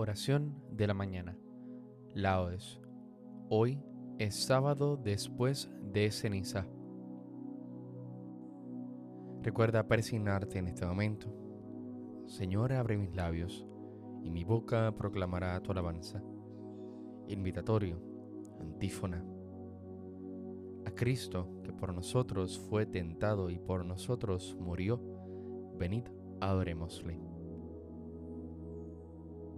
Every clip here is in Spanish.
Oración de la mañana. Laudes. Hoy es sábado después de ceniza. Recuerda persignarte en este momento. Señor, abre mis labios y mi boca proclamará tu alabanza. Invitatorio, antífona. A Cristo, que por nosotros fue tentado y por nosotros murió, venid, adorémosle.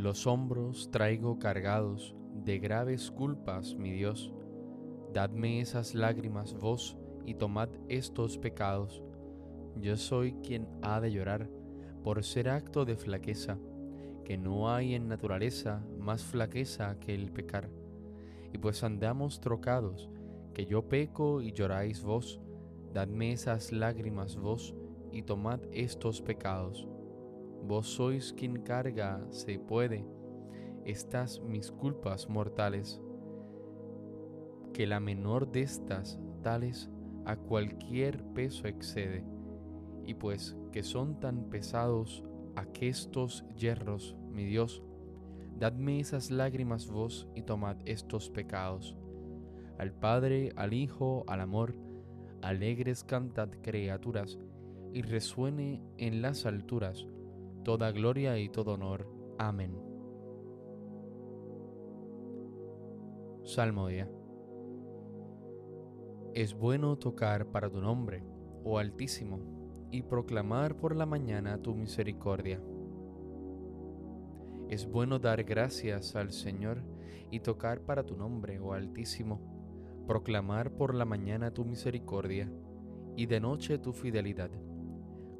Los hombros traigo cargados de graves culpas, mi Dios. Dadme esas lágrimas vos y tomad estos pecados. Yo soy quien ha de llorar por ser acto de flaqueza, que no hay en naturaleza más flaqueza que el pecar. Y pues andamos trocados, que yo peco y lloráis vos, dadme esas lágrimas vos y tomad estos pecados. Vos sois quien carga, se puede, estas mis culpas mortales, que la menor de estas tales a cualquier peso excede, y pues que son tan pesados aquestos hierros, mi Dios, dadme esas lágrimas vos y tomad estos pecados. Al Padre, al Hijo, al amor, alegres cantad criaturas, y resuene en las alturas toda gloria y todo honor. Amén. Salmodia. Es bueno tocar para tu nombre, oh Altísimo, y proclamar por la mañana tu misericordia. Es bueno dar gracias al Señor y tocar para tu nombre, oh Altísimo, proclamar por la mañana tu misericordia y de noche tu fidelidad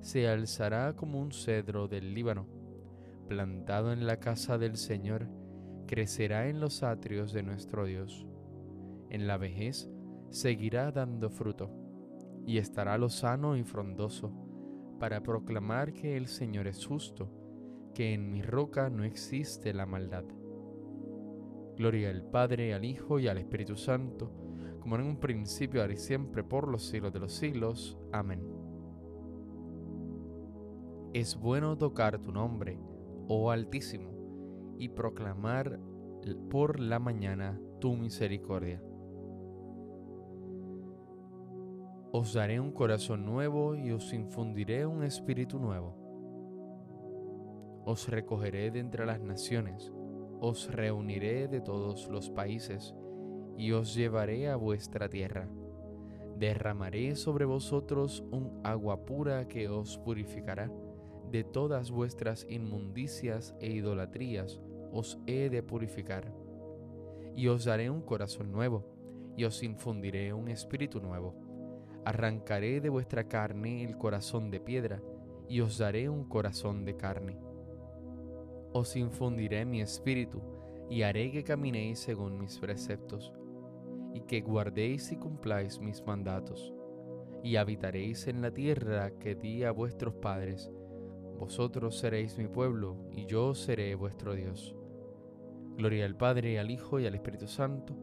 se alzará como un cedro del Líbano, plantado en la casa del Señor, crecerá en los atrios de nuestro Dios. En la vejez seguirá dando fruto y estará lozano y frondoso para proclamar que el Señor es justo, que en mi roca no existe la maldad. Gloria al Padre, al Hijo y al Espíritu Santo, como en un principio, ahora y siempre, por los siglos de los siglos. Amén. Es bueno tocar tu nombre, oh Altísimo, y proclamar por la mañana tu misericordia. Os daré un corazón nuevo y os infundiré un espíritu nuevo. Os recogeré de entre las naciones, os reuniré de todos los países y os llevaré a vuestra tierra. Derramaré sobre vosotros un agua pura que os purificará. De todas vuestras inmundicias e idolatrías os he de purificar. Y os daré un corazón nuevo, y os infundiré un espíritu nuevo Arrancaré de vuestra carne el corazón de piedra y os daré un corazón de carne. Os infundiré mi espíritu y haré que caminéis según mis preceptos y que guardéis y cumpláis mis mandatos y habitaréis en la tierra que di a vuestros padres. Vosotros seréis mi pueblo y yo seré vuestro Dios. Gloria al Padre, al Hijo y al Espíritu Santo,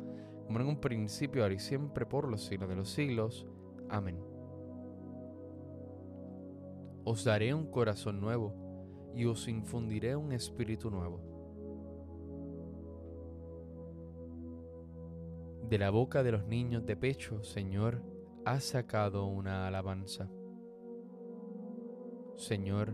como en un principio, ahora y siempre, por los siglos de los siglos. Amén. Os daré un corazón nuevo y os infundiré un espíritu nuevo. De la boca de los niños de pecho, Señor, has sacado una alabanza. Señor,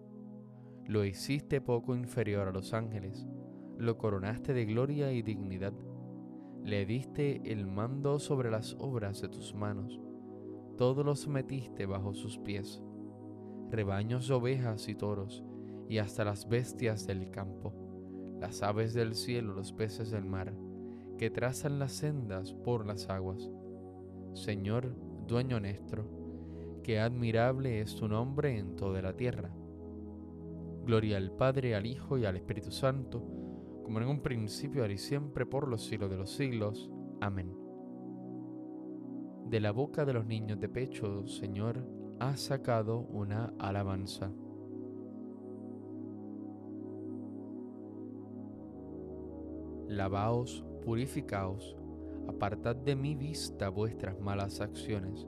Lo hiciste poco inferior a los ángeles, lo coronaste de gloria y dignidad le diste el mando sobre las obras de tus manos, todo lo sometiste bajo sus pies, rebaños de ovejas y toros, y hasta las bestias del campo, las aves del cielo, los peces del mar, que trazan las sendas por las aguas. Señor, dueño nuestro, qué admirable es tu nombre en toda la tierra. Gloria al Padre, al Hijo y al Espíritu Santo, como en un principio, ahora y siempre, por los siglos de los siglos. Amén. De la boca de los niños de pecho, Señor, has sacado una alabanza. Lavaos, purificaos, apartad de mi vista vuestras malas acciones.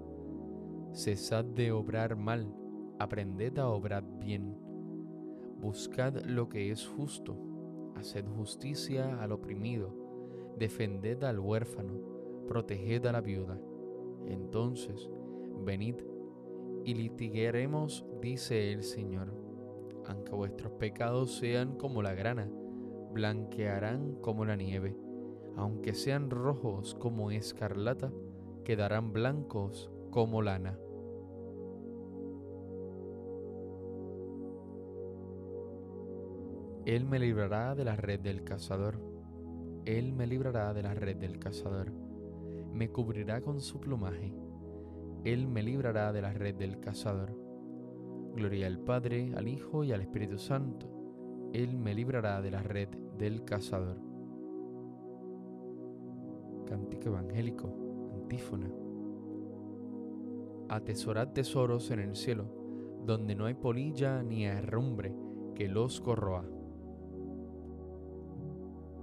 Cesad de obrar mal, aprended a obrar bien. Buscad lo que es justo haced justicia al oprimido, defended al huérfano, proteged a la viuda. Entonces, venid y litigueremos, dice el Señor. Aunque vuestros pecados sean como la grana, blanquearán como la nieve. Aunque sean rojos como escarlata, quedarán blancos como lana. Él me librará de la red del cazador. Él me librará de la red del cazador. Me cubrirá con su plumaje. Él me librará de la red del cazador. Gloria al Padre, al Hijo y al Espíritu Santo. Él me librará de la red del cazador. Cántico evangélico, antífona. Atesorad tesoros en el cielo, donde no hay polilla ni herrumbre que los corroa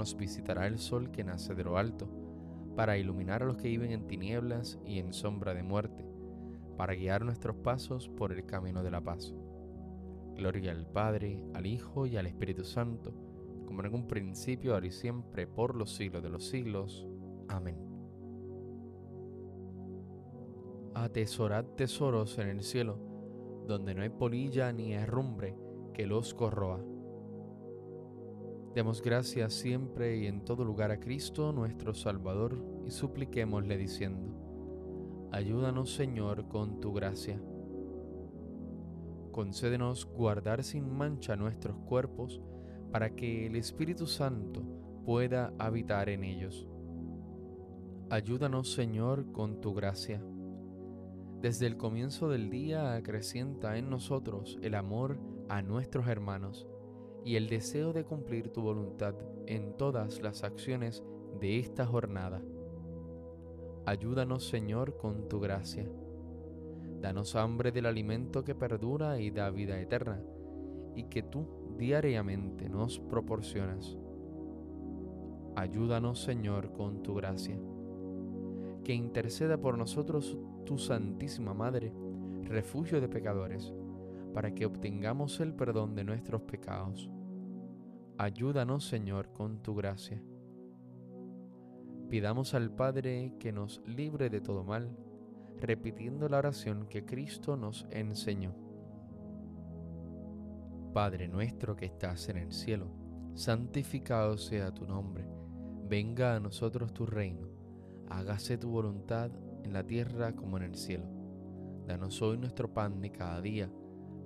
nos visitará el sol que nace de lo alto, para iluminar a los que viven en tinieblas y en sombra de muerte, para guiar nuestros pasos por el camino de la paz. Gloria al Padre, al Hijo y al Espíritu Santo, como en un principio, ahora y siempre, por los siglos de los siglos. Amén. Atesorad tesoros en el cielo, donde no hay polilla ni herrumbre que los corroa Demos gracias siempre y en todo lugar a Cristo nuestro Salvador y supliquémosle diciendo, Ayúdanos Señor con tu gracia. Concédenos guardar sin mancha nuestros cuerpos para que el Espíritu Santo pueda habitar en ellos. Ayúdanos Señor con tu gracia. Desde el comienzo del día acrecienta en nosotros el amor a nuestros hermanos y el deseo de cumplir tu voluntad en todas las acciones de esta jornada. Ayúdanos, Señor, con tu gracia. Danos hambre del alimento que perdura y da vida eterna, y que tú diariamente nos proporcionas. Ayúdanos, Señor, con tu gracia. Que interceda por nosotros tu Santísima Madre, refugio de pecadores para que obtengamos el perdón de nuestros pecados. Ayúdanos, Señor, con tu gracia. Pidamos al Padre que nos libre de todo mal, repitiendo la oración que Cristo nos enseñó. Padre nuestro que estás en el cielo, santificado sea tu nombre, venga a nosotros tu reino, hágase tu voluntad en la tierra como en el cielo. Danos hoy nuestro pan de cada día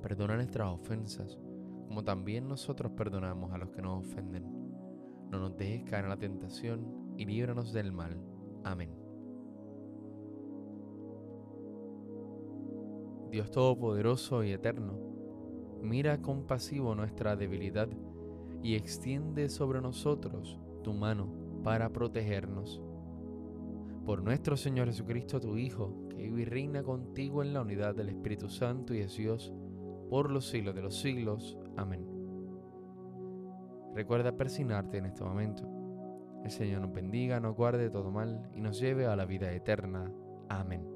Perdona nuestras ofensas, como también nosotros perdonamos a los que nos ofenden. No nos dejes caer en la tentación y líbranos del mal. Amén. Dios Todopoderoso y Eterno, mira compasivo nuestra debilidad y extiende sobre nosotros tu mano para protegernos. Por nuestro Señor Jesucristo, tu Hijo, que vive y reina contigo en la unidad del Espíritu Santo y es Dios, por los siglos de los siglos. Amén. Recuerda persignarte en este momento. El Señor nos bendiga, nos guarde todo mal y nos lleve a la vida eterna. Amén.